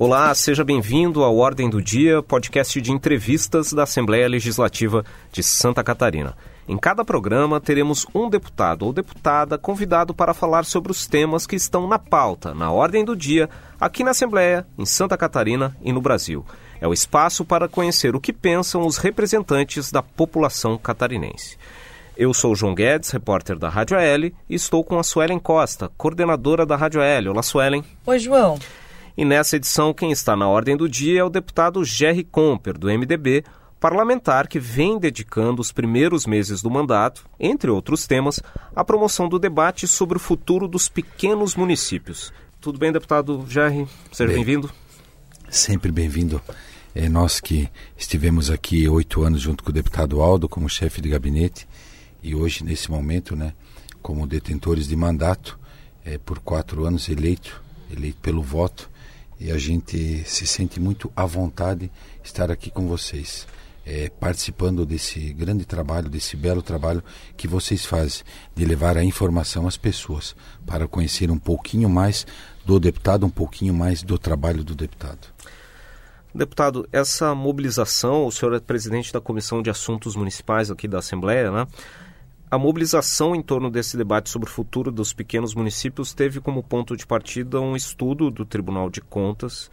Olá, seja bem-vindo ao Ordem do Dia, podcast de entrevistas da Assembleia Legislativa de Santa Catarina. Em cada programa teremos um deputado ou deputada convidado para falar sobre os temas que estão na pauta, na ordem do dia, aqui na Assembleia, em Santa Catarina e no Brasil. É o espaço para conhecer o que pensam os representantes da população catarinense. Eu sou João Guedes, repórter da Rádio AL, e estou com a Suelen Costa, coordenadora da Rádio AL. Olá, Suelen. Oi, João. E nessa edição, quem está na ordem do dia é o deputado Jerry Comper, do MDB, parlamentar que vem dedicando os primeiros meses do mandato, entre outros temas, à promoção do debate sobre o futuro dos pequenos municípios. Tudo bem, deputado Jerry? Seja bem-vindo. Bem sempre bem-vindo. É nós que estivemos aqui oito anos junto com o deputado Aldo como chefe de gabinete e hoje, nesse momento, né, como detentores de mandato, é, por quatro anos eleito, eleito pelo voto, e a gente se sente muito à vontade estar aqui com vocês, é, participando desse grande trabalho, desse belo trabalho que vocês fazem de levar a informação às pessoas para conhecer um pouquinho mais do deputado, um pouquinho mais do trabalho do deputado. Deputado, essa mobilização, o senhor é presidente da Comissão de Assuntos Municipais aqui da Assembleia, né? A mobilização em torno desse debate sobre o futuro dos pequenos municípios teve como ponto de partida um estudo do Tribunal de Contas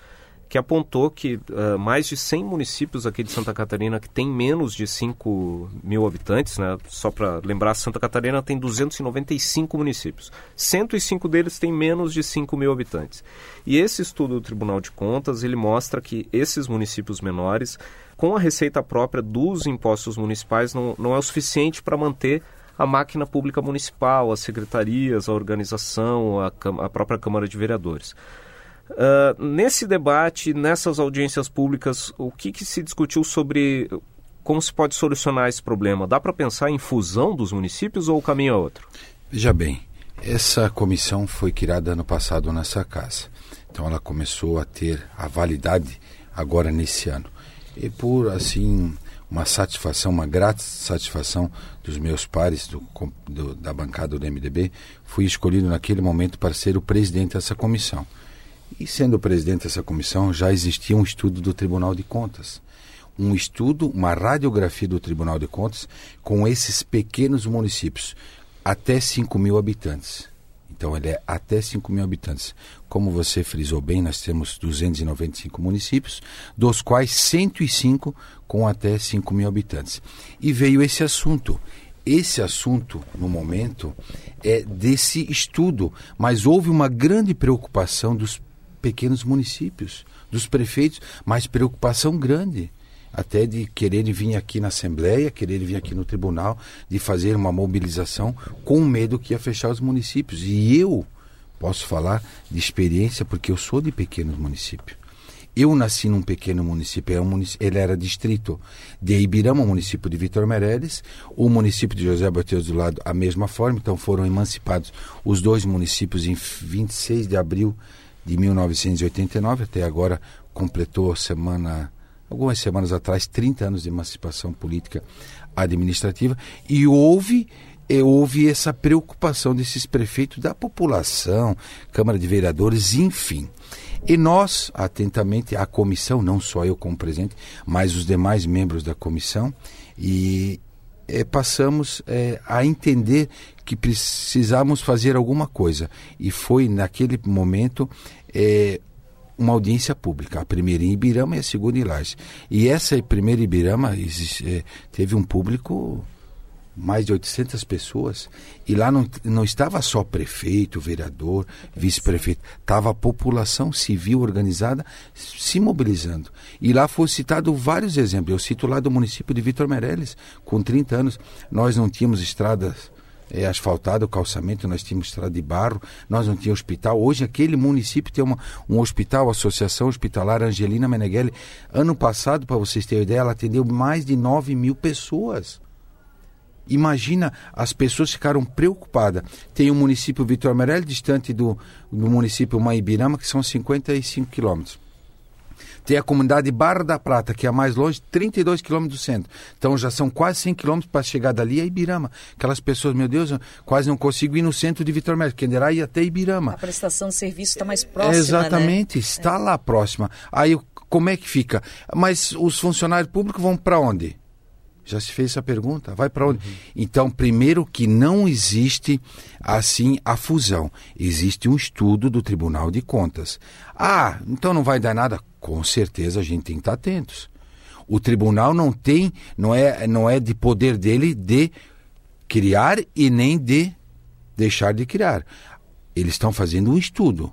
que apontou que uh, mais de 100 municípios aqui de Santa Catarina que têm menos de 5 mil habitantes, né? só para lembrar, Santa Catarina tem 295 municípios. 105 deles têm menos de 5 mil habitantes. E esse estudo do Tribunal de Contas, ele mostra que esses municípios menores, com a receita própria dos impostos municipais, não, não é o suficiente para manter a máquina pública municipal, as secretarias, a organização, a, a própria Câmara de Vereadores. Uh, nesse debate, nessas audiências públicas, o que, que se discutiu sobre como se pode solucionar esse problema? Dá para pensar em fusão dos municípios ou o caminho é outro? Veja bem, essa comissão foi criada ano passado nessa casa. Então ela começou a ter a validade agora nesse ano. E por assim uma satisfação, uma grata satisfação dos meus pares do, do, da bancada do MDB, fui escolhido naquele momento para ser o presidente dessa comissão. E sendo o presidente dessa comissão, já existia um estudo do Tribunal de Contas. Um estudo, uma radiografia do Tribunal de Contas com esses pequenos municípios, até 5 mil habitantes. Então ele é até 5 mil habitantes. Como você frisou bem, nós temos 295 municípios, dos quais 105 com até 5 mil habitantes. E veio esse assunto. Esse assunto, no momento, é desse estudo, mas houve uma grande preocupação dos pequenos municípios, dos prefeitos, mas preocupação grande até de querer vir aqui na Assembleia, querer vir aqui no Tribunal, de fazer uma mobilização com medo que ia fechar os municípios. E eu posso falar de experiência porque eu sou de pequeno município. Eu nasci num pequeno município, é ele era distrito de Ibirama, município de Vitor Meirelles, o município de José Bateu do lado, a mesma forma, então foram emancipados os dois municípios em 26 de abril de 1989, até agora completou semana algumas semanas atrás, 30 anos de emancipação política administrativa, e houve e houve essa preocupação desses prefeitos, da população, Câmara de Vereadores, enfim. E nós, atentamente, a comissão, não só eu como presidente, mas os demais membros da comissão, e é, passamos é, a entender que precisamos fazer alguma coisa. E foi, naquele momento, é, uma audiência pública, a primeira em Ibirama e a segunda em Lages. E essa primeira Ibirama é, teve um público mais de 800 pessoas e lá não, não estava só prefeito, vereador, vice-prefeito, estava a população civil organizada se mobilizando. E lá foram citados vários exemplos. Eu cito lá do município de Vitor Meirelles, com 30 anos, nós não tínhamos estradas é, asfaltado, calçamento, nós tínhamos estrada de barro, nós não tínhamos hospital. Hoje aquele município tem uma, um hospital, Associação Hospitalar Angelina Meneghelli. Ano passado, para vocês terem ideia, ela atendeu mais de 9 mil pessoas. Imagina, as pessoas ficaram preocupadas. Tem o município Vitor Amarelo, distante do, do município Maibirama, que são 55 quilômetros. Tem a comunidade Barra da Prata, que é a mais longe, 32 quilômetros do centro. Então já são quase 100 quilômetros para chegar dali a Ibirama. Aquelas pessoas, meu Deus, eu quase não consigo ir no centro de Vitor Médico, que irá ir até Ibirama. A prestação de serviço está mais próxima, Exatamente, né? está é. lá próxima. Aí como é que fica? Mas os funcionários públicos vão para onde? Já se fez essa pergunta? Vai para onde? Uhum. Então, primeiro que não existe assim a fusão. Existe um estudo do Tribunal de Contas. Ah, então não vai dar nada? Com certeza a gente tem que estar atentos. O tribunal não tem, não é, não é de poder dele de criar e nem de deixar de criar. Eles estão fazendo um estudo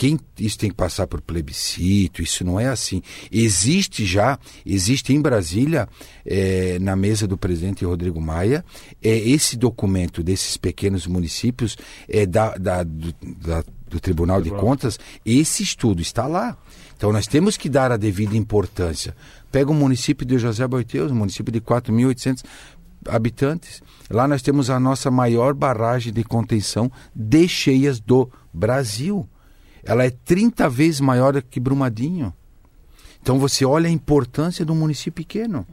quem isso tem que passar por plebiscito, isso não é assim. Existe já, existe em Brasília, é, na mesa do presidente Rodrigo Maia, é, esse documento desses pequenos municípios é, da, da, do, da, do Tribunal de Contas, esse estudo está lá. Então nós temos que dar a devida importância. Pega o município de José Boiteus, um município de 4.800 habitantes. Lá nós temos a nossa maior barragem de contenção de cheias do Brasil ela é 30 vezes maior que Brumadinho. Então você olha a importância de um município pequeno.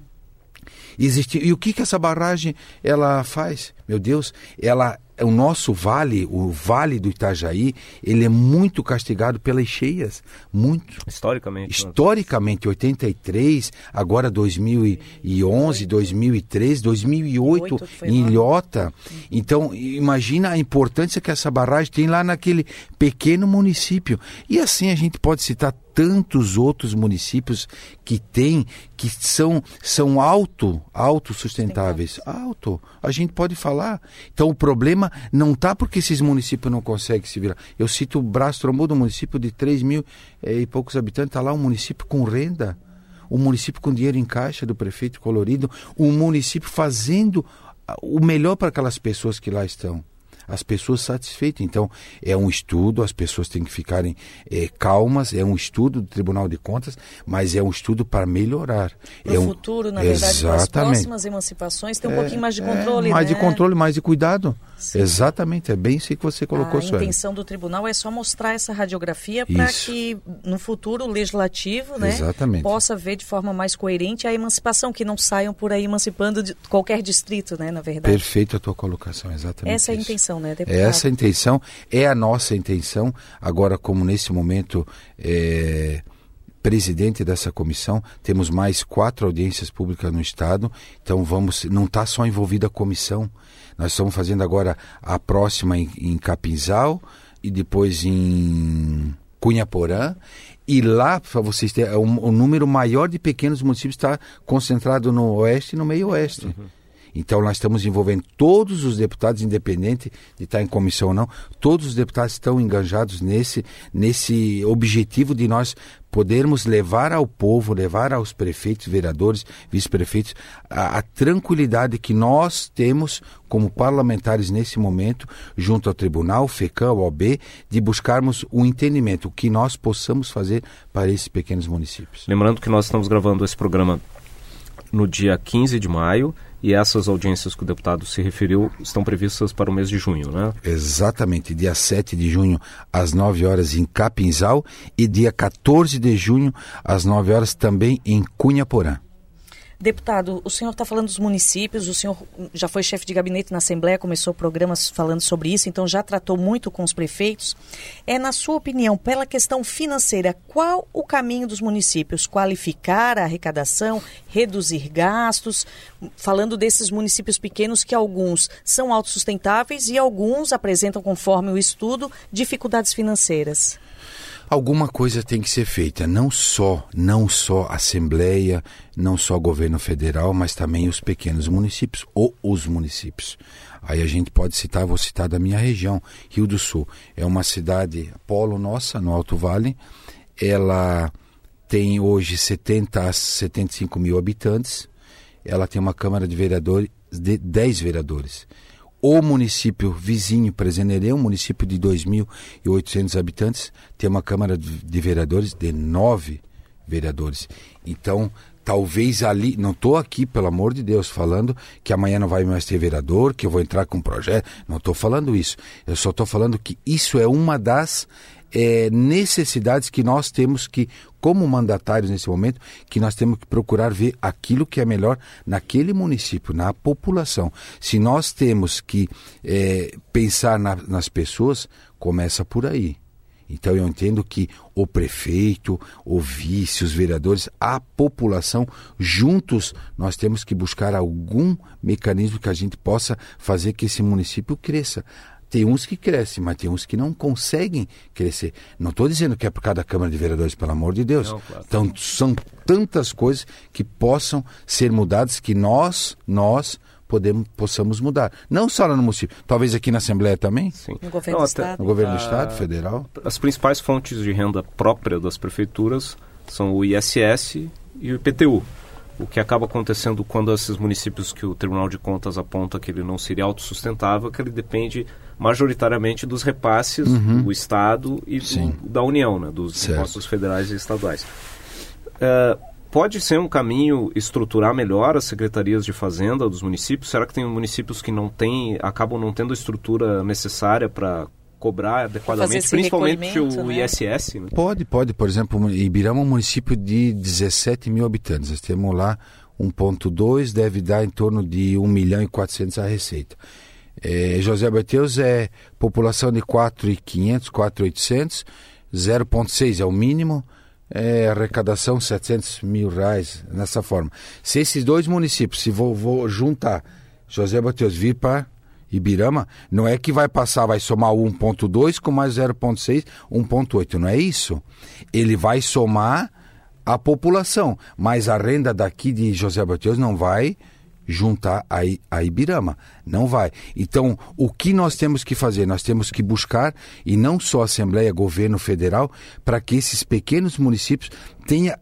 Existe, e o que, que essa barragem ela faz? Meu Deus, ela o nosso vale, o vale do Itajaí, ele é muito castigado pelas cheias, muito. Historicamente. Historicamente, 83, agora 2011, 2013, 2008, em Ilhota. Então, imagina a importância que essa barragem tem lá naquele pequeno município. E assim a gente pode citar tantos outros municípios que têm, que são, são auto, autossustentáveis. Auto. A gente pode falar. Então o problema não está porque esses municípios não conseguem se virar. Eu cito o Braço Trombudo, um município de 3 mil é, e poucos habitantes, está lá um município com renda. Um município com dinheiro em caixa do prefeito colorido, um município fazendo o melhor para aquelas pessoas que lá estão as pessoas satisfeitas. Então, é um estudo, as pessoas têm que ficarem é, calmas, é um estudo do Tribunal de Contas, mas é um estudo para melhorar. No é um... futuro, na verdade, para as próximas emancipações, tem um é, pouquinho mais de controle, é, Mais né? de controle, mais de cuidado. Sim. Exatamente, é bem isso que você colocou, A Sueli. intenção do tribunal é só mostrar essa radiografia para que no futuro o legislativo né, possa ver de forma mais coerente a emancipação, que não saiam por aí emancipando de qualquer distrito, né, na verdade. Perfeito a tua colocação, exatamente. Essa é a intenção, né, deputado? Essa é intenção, é a nossa intenção. Agora, como nesse momento é, presidente dessa comissão, temos mais quatro audiências públicas no Estado, então vamos, não está só envolvida a comissão, nós estamos fazendo agora a próxima em, em Capinzal e depois em Cunhaporã. E lá, para vocês terem, o, o, número maior de pequenos municípios está concentrado no oeste e no meio oeste. Uhum. Então, nós estamos envolvendo todos os deputados, independente de estar em comissão ou não, todos os deputados estão engajados nesse, nesse objetivo de nós podermos levar ao povo, levar aos prefeitos, vereadores, vice-prefeitos, a, a, tranquilidade que nós temos como parlamentares nesse momento, junto ao Tribunal, FECAM, OB, de buscarmos o um entendimento, o que nós possamos fazer para esses pequenos municípios. Lembrando que nós estamos gravando esse programa no dia 15 de maio e essas audiências que o deputado se referiu estão previstas para o mês de junho, né? Exatamente, dia 7 de junho às 9 horas em Capinzal e dia 14 de junho às 9 horas também em Cunha Porã. Deputado, o senhor está falando dos municípios, o senhor já foi chefe de gabinete na Assembleia, começou programas falando sobre isso, então já tratou muito com os prefeitos. É, na sua opinião, pela questão financeira, qual o caminho dos municípios? Qualificar a arrecadação, reduzir gastos? Falando desses municípios pequenos que alguns são autossustentáveis e alguns apresentam, conforme o estudo, dificuldades financeiras. Alguma coisa tem que ser feita, não só, não só Assembleia, não só governo federal, mas também os pequenos municípios ou os municípios. Aí a gente pode citar, vou citar da minha região, Rio do Sul. É uma cidade polo nossa, no Alto Vale. Ela tem hoje 70 a 75 mil habitantes. Ela tem uma Câmara de Vereadores de 10 vereadores. O município vizinho, Presenerê, um município de 2.800 habitantes, tem uma Câmara de Vereadores de nove vereadores. Então, talvez ali, não estou aqui, pelo amor de Deus, falando que amanhã não vai mais ter vereador, que eu vou entrar com um projeto, não estou falando isso. Eu só estou falando que isso é uma das é, necessidades que nós temos que, como mandatários nesse momento, que nós temos que procurar ver aquilo que é melhor naquele município, na população. Se nós temos que é, pensar na, nas pessoas, começa por aí. Então eu entendo que o prefeito, o vice, os vereadores, a população, juntos nós temos que buscar algum mecanismo que a gente possa fazer que esse município cresça. Tem uns que crescem, mas tem uns que não conseguem crescer. Não estou dizendo que é por causa da Câmara de Vereadores, pelo amor de Deus. Não, claro. Então, são tantas coisas que possam ser mudadas que nós, nós, podemos, possamos mudar. Não só no município, talvez aqui na Assembleia também. Sim. No governo Não, do Estado. No governo do Estado, federal. As principais fontes de renda própria das prefeituras são o ISS e o IPTU. O que acaba acontecendo quando esses municípios que o Tribunal de Contas aponta que ele não seria autossustentável, que ele depende majoritariamente dos repasses uhum. do Estado e do, da União, né, dos certo. impostos federais e estaduais. Uh, pode ser um caminho estruturar melhor as secretarias de fazenda dos municípios? Será que tem municípios que não têm, acabam não tendo a estrutura necessária para cobrar adequadamente, principalmente o né? ISS? Né? Pode, pode. Por exemplo, Ibirama é um município de 17 mil habitantes. Nós temos lá 1.2, deve dar em torno de 1 milhão e 400 a receita. É, José Bateus é população de 4.500, 4.800, 0.6 é o mínimo é, arrecadação 700 mil reais nessa forma. Se esses dois municípios, se vou, vou juntar José Mateus vir para Ibirama, não é que vai passar, vai somar 1.2 com mais 0.6, 1.8, não é isso? Ele vai somar a população, mas a renda daqui de José Mateus não vai juntar a, a Ibirama. Não vai. Então, o que nós temos que fazer? Nós temos que buscar, e não só Assembleia, governo federal, para que esses pequenos municípios tenha,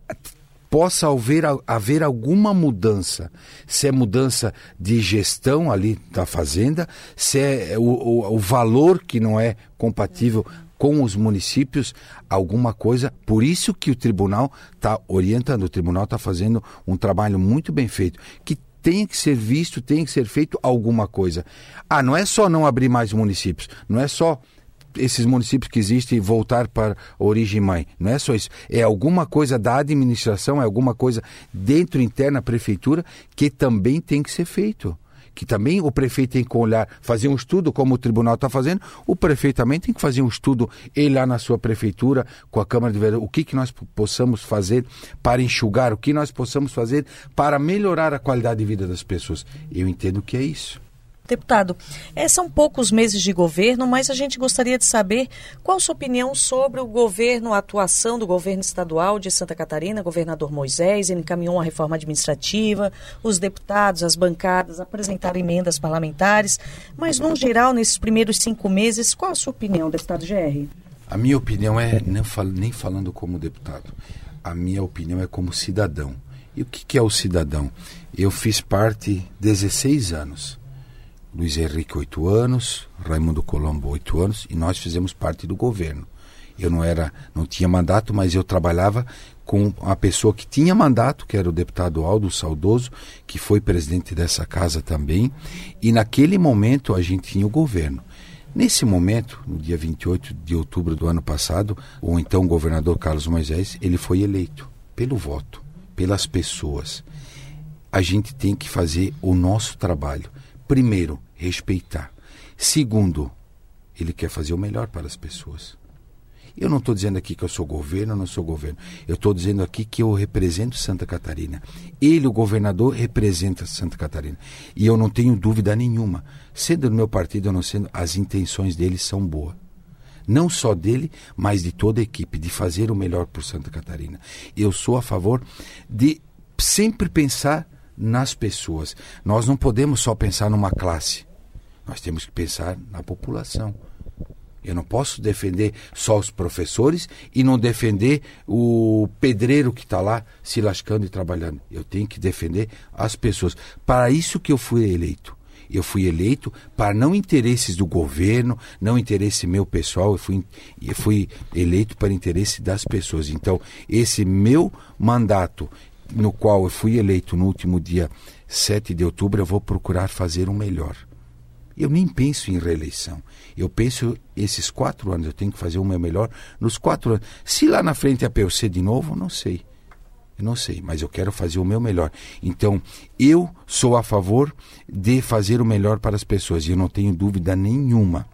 possa haver, haver alguma mudança. Se é mudança de gestão ali da fazenda, se é o, o, o valor que não é compatível com os municípios alguma coisa. Por isso que o tribunal está orientando, o tribunal está fazendo um trabalho muito bem feito, que tem que ser visto, tem que ser feito alguma coisa. Ah, não é só não abrir mais municípios, não é só esses municípios que existem voltar para a origem mãe. Não é só isso. É alguma coisa da administração, é alguma coisa dentro interna da prefeitura que também tem que ser feito que também o prefeito tem que olhar, fazer um estudo, como o tribunal está fazendo, o prefeito também tem que fazer um estudo, ele lá na sua prefeitura, com a Câmara de Vereadores, o que, que nós possamos fazer para enxugar, o que nós possamos fazer para melhorar a qualidade de vida das pessoas. Eu entendo que é isso. Deputado, é, são poucos meses de governo, mas a gente gostaria de saber qual a sua opinião sobre o governo, a atuação do governo estadual de Santa Catarina, governador Moisés, ele encaminhou uma reforma administrativa, os deputados, as bancadas apresentaram emendas parlamentares, mas, no geral, nesses primeiros cinco meses, qual a sua opinião, deputado GR? A minha opinião é, nem falando como deputado, a minha opinião é como cidadão. E o que, que é o cidadão? Eu fiz parte 16 anos Luiz Henrique, oito anos, Raimundo Colombo, oito anos, e nós fizemos parte do governo. Eu não era, não tinha mandato, mas eu trabalhava com a pessoa que tinha mandato, que era o deputado Aldo Saudoso, que foi presidente dessa casa também, e naquele momento a gente tinha o governo. Nesse momento, no dia 28 de outubro do ano passado, o então governador Carlos Moisés, ele foi eleito pelo voto, pelas pessoas. A gente tem que fazer o nosso trabalho. Primeiro, respeitar. Segundo, ele quer fazer o melhor para as pessoas. Eu não estou dizendo aqui que eu sou governo ou não sou governo. Eu estou dizendo aqui que eu represento Santa Catarina. Ele, o governador, representa Santa Catarina. E eu não tenho dúvida nenhuma. Sendo do meu partido ou não sendo, as intenções dele são boas. Não só dele, mas de toda a equipe, de fazer o melhor por Santa Catarina. Eu sou a favor de sempre pensar nas pessoas. Nós não podemos só pensar numa classe. Nós temos que pensar na população. Eu não posso defender só os professores e não defender o pedreiro que está lá se lascando e trabalhando. Eu tenho que defender as pessoas. Para isso que eu fui eleito. Eu fui eleito para não interesses do governo, não interesse meu pessoal, eu fui, eu fui eleito para interesse das pessoas. Então, esse meu mandato no qual eu fui eleito no último dia 7 de outubro, eu vou procurar fazer o melhor. Eu nem penso em reeleição. Eu penso, esses quatro anos, eu tenho que fazer o meu melhor nos quatro anos. Se lá na frente é para de novo, não sei. Eu não sei, mas eu quero fazer o meu melhor. Então, eu sou a favor de fazer o melhor para as pessoas. E eu não tenho dúvida nenhuma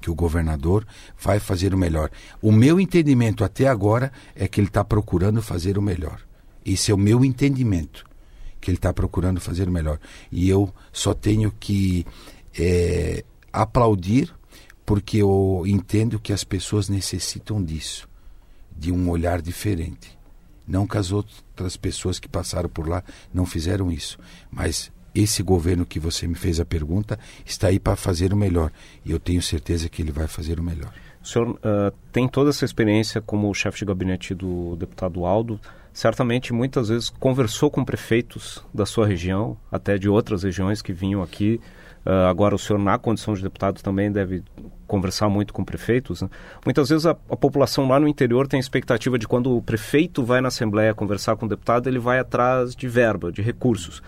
que o governador vai fazer o melhor. O meu entendimento até agora é que ele está procurando fazer o melhor. Esse é o meu entendimento, que ele está procurando fazer o melhor. E eu só tenho que é, aplaudir, porque eu entendo que as pessoas necessitam disso, de um olhar diferente. Não que as outras pessoas que passaram por lá não fizeram isso, mas esse governo que você me fez a pergunta está aí para fazer o melhor. E eu tenho certeza que ele vai fazer o melhor. O senhor uh, tem toda essa experiência como chefe de gabinete do deputado Aldo. Certamente, muitas vezes, conversou com prefeitos da sua região, até de outras regiões que vinham aqui. Uh, agora, o senhor, na condição de deputado, também deve conversar muito com prefeitos. Né? Muitas vezes, a, a, população lá no interior tem a expectativa de quando o prefeito vai na Assembleia conversar com o deputado, ele vai atrás de verba, de recursos.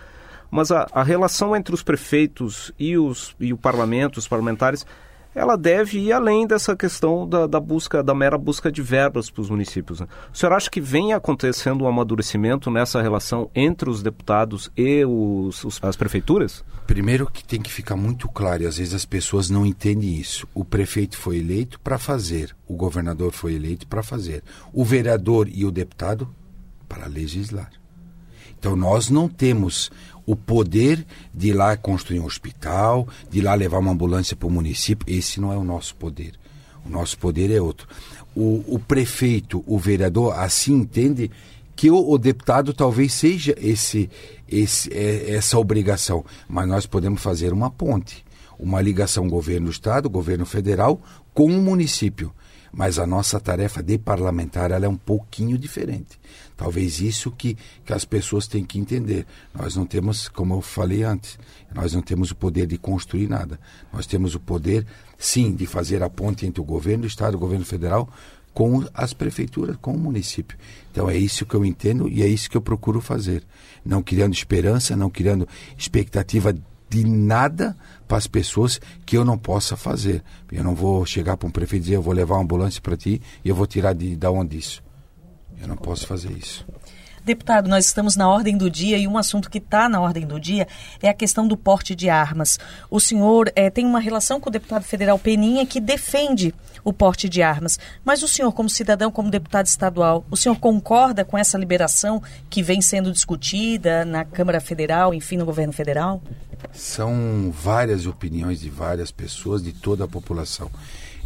Mas a, a relação entre os prefeitos e, os, e o parlamento, os parlamentares, ela deve ir além dessa questão da, da busca, da mera busca de verbas para os municípios. Né? O senhor acha que vem acontecendo um amadurecimento nessa relação entre os deputados e os, os, as prefeituras? Primeiro que tem que ficar muito claro, e às vezes as pessoas não entendem isso. O prefeito foi eleito para fazer, o governador foi eleito para fazer, o vereador e o deputado para legislar. Então nós não temos o poder de ir lá construir um hospital, de ir lá levar uma ambulância para o município. Esse não é o nosso poder. O nosso poder é outro. O, o prefeito, o vereador, assim entende que o, o deputado talvez seja esse, esse, é, essa obrigação, mas nós podemos fazer uma ponte, uma ligação governo-estado, governo federal com o município. Mas a nossa tarefa de parlamentar ela é um pouquinho diferente. Talvez isso que, que as pessoas têm que entender. Nós não temos, como eu falei antes, nós não temos o poder de construir nada. Nós temos o poder, sim, de fazer a ponte entre o governo do Estado e o governo federal com as prefeituras, com o município. Então é isso que eu entendo e é isso que eu procuro fazer. Não criando esperança, não criando expectativa de nada para as pessoas que eu não possa fazer. Eu não vou chegar para um prefeito e dizer eu vou levar uma ambulância para ti e eu vou tirar de da onde isso. Eu não posso fazer isso. Deputado, nós estamos na ordem do dia e um assunto que está na ordem do dia é a questão do porte de armas. O senhor é, tem uma relação com o deputado federal Peninha que defende o porte de armas. Mas o senhor, como cidadão, como deputado estadual, o senhor concorda com essa liberação que vem sendo discutida na Câmara Federal, enfim, no governo federal? São várias opiniões de várias pessoas, de toda a população.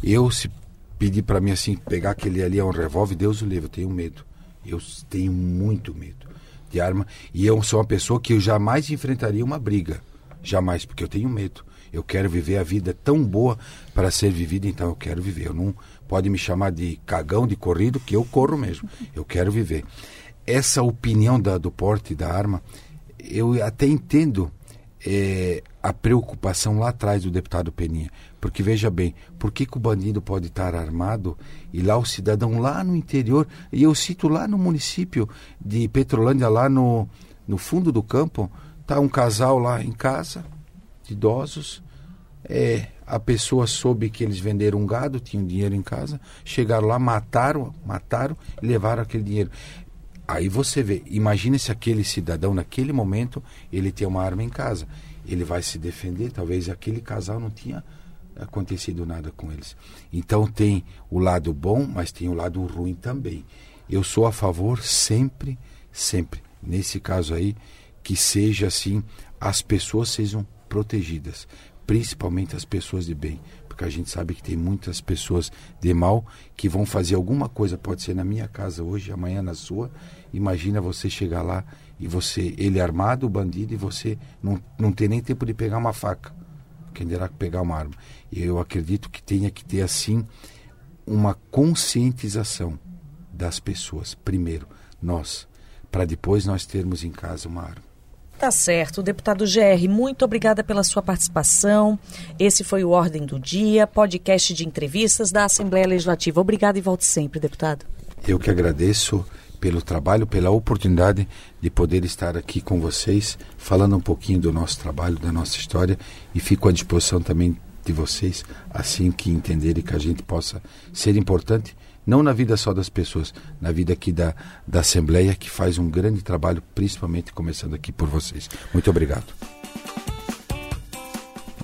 Eu, se pedir para mim assim, pegar aquele ali é um revólver, Deus o livre, eu tenho medo. Eu tenho muito medo de arma. E eu sou uma pessoa que eu jamais enfrentaria uma briga. Jamais, porque eu tenho medo. Eu quero viver a vida tão boa para ser vivida, então eu quero viver. Eu não pode me chamar de cagão de corrido, que eu corro mesmo. Eu quero viver. Essa opinião da, do porte da arma, eu até entendo é, a preocupação lá atrás do deputado Peninha. Porque veja bem, por que, que o bandido pode estar armado e lá o cidadão lá no interior, e eu cito lá no município de Petrolândia, lá no, no fundo do campo, tá um casal lá em casa, de idosos, é, a pessoa soube que eles venderam um gado, tinham dinheiro em casa, chegaram lá, mataram, mataram e levaram aquele dinheiro. Aí você vê, imagine se aquele cidadão naquele momento ele tem uma arma em casa, ele vai se defender, talvez aquele casal não tinha acontecido nada com eles. Então tem o lado bom, mas tem o lado ruim também. Eu sou a favor sempre, sempre, nesse caso aí, que seja assim, as pessoas sejam protegidas, principalmente as pessoas de bem, porque a gente sabe que tem muitas pessoas de mal que vão fazer alguma coisa, pode ser na minha casa hoje, amanhã na sua. Imagina você chegar lá e você, ele armado, o bandido, e você não, não ter nem tempo de pegar uma faca quem dirá pegar uma arma. E eu acredito que tenha que ter, assim, uma conscientização das pessoas, primeiro, nós, para depois nós termos em casa uma arma. Tá certo. Deputado GR, muito obrigada pela sua participação. Esse foi o Ordem do Dia, podcast de entrevistas da Assembleia Legislativa. Obrigado e volte sempre, deputado. Eu que agradeço pelo trabalho, pela oportunidade de poder estar aqui com vocês, falando um pouquinho do nosso trabalho, da nossa história e fico à disposição também de vocês, assim que entenderem que a gente possa ser importante, não na vida só das pessoas, na vida aqui da, da Assembleia, que faz um grande trabalho, principalmente começando aqui por vocês. Muito obrigado.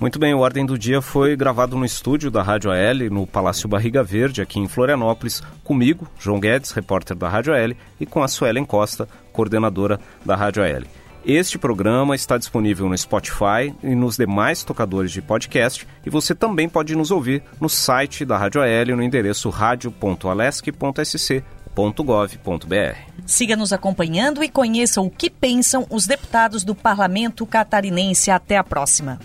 Muito bem, o Ordem do Dia foi gravado no estúdio da Rádio AL, no Palácio Barriga Verde, aqui em Florianópolis, comigo, João Guedes, repórter da Rádio AL, e com a Suelen Costa, coordenadora da Rádio AL. Este programa está disponível no Spotify e nos demais tocadores de podcast e você também pode nos ouvir no site da Rádio AL no endereço radio.alesc.sc.gov.br. Siga nos acompanhando e conheça o que pensam os deputados do Parlamento Catarinense. Até a próxima.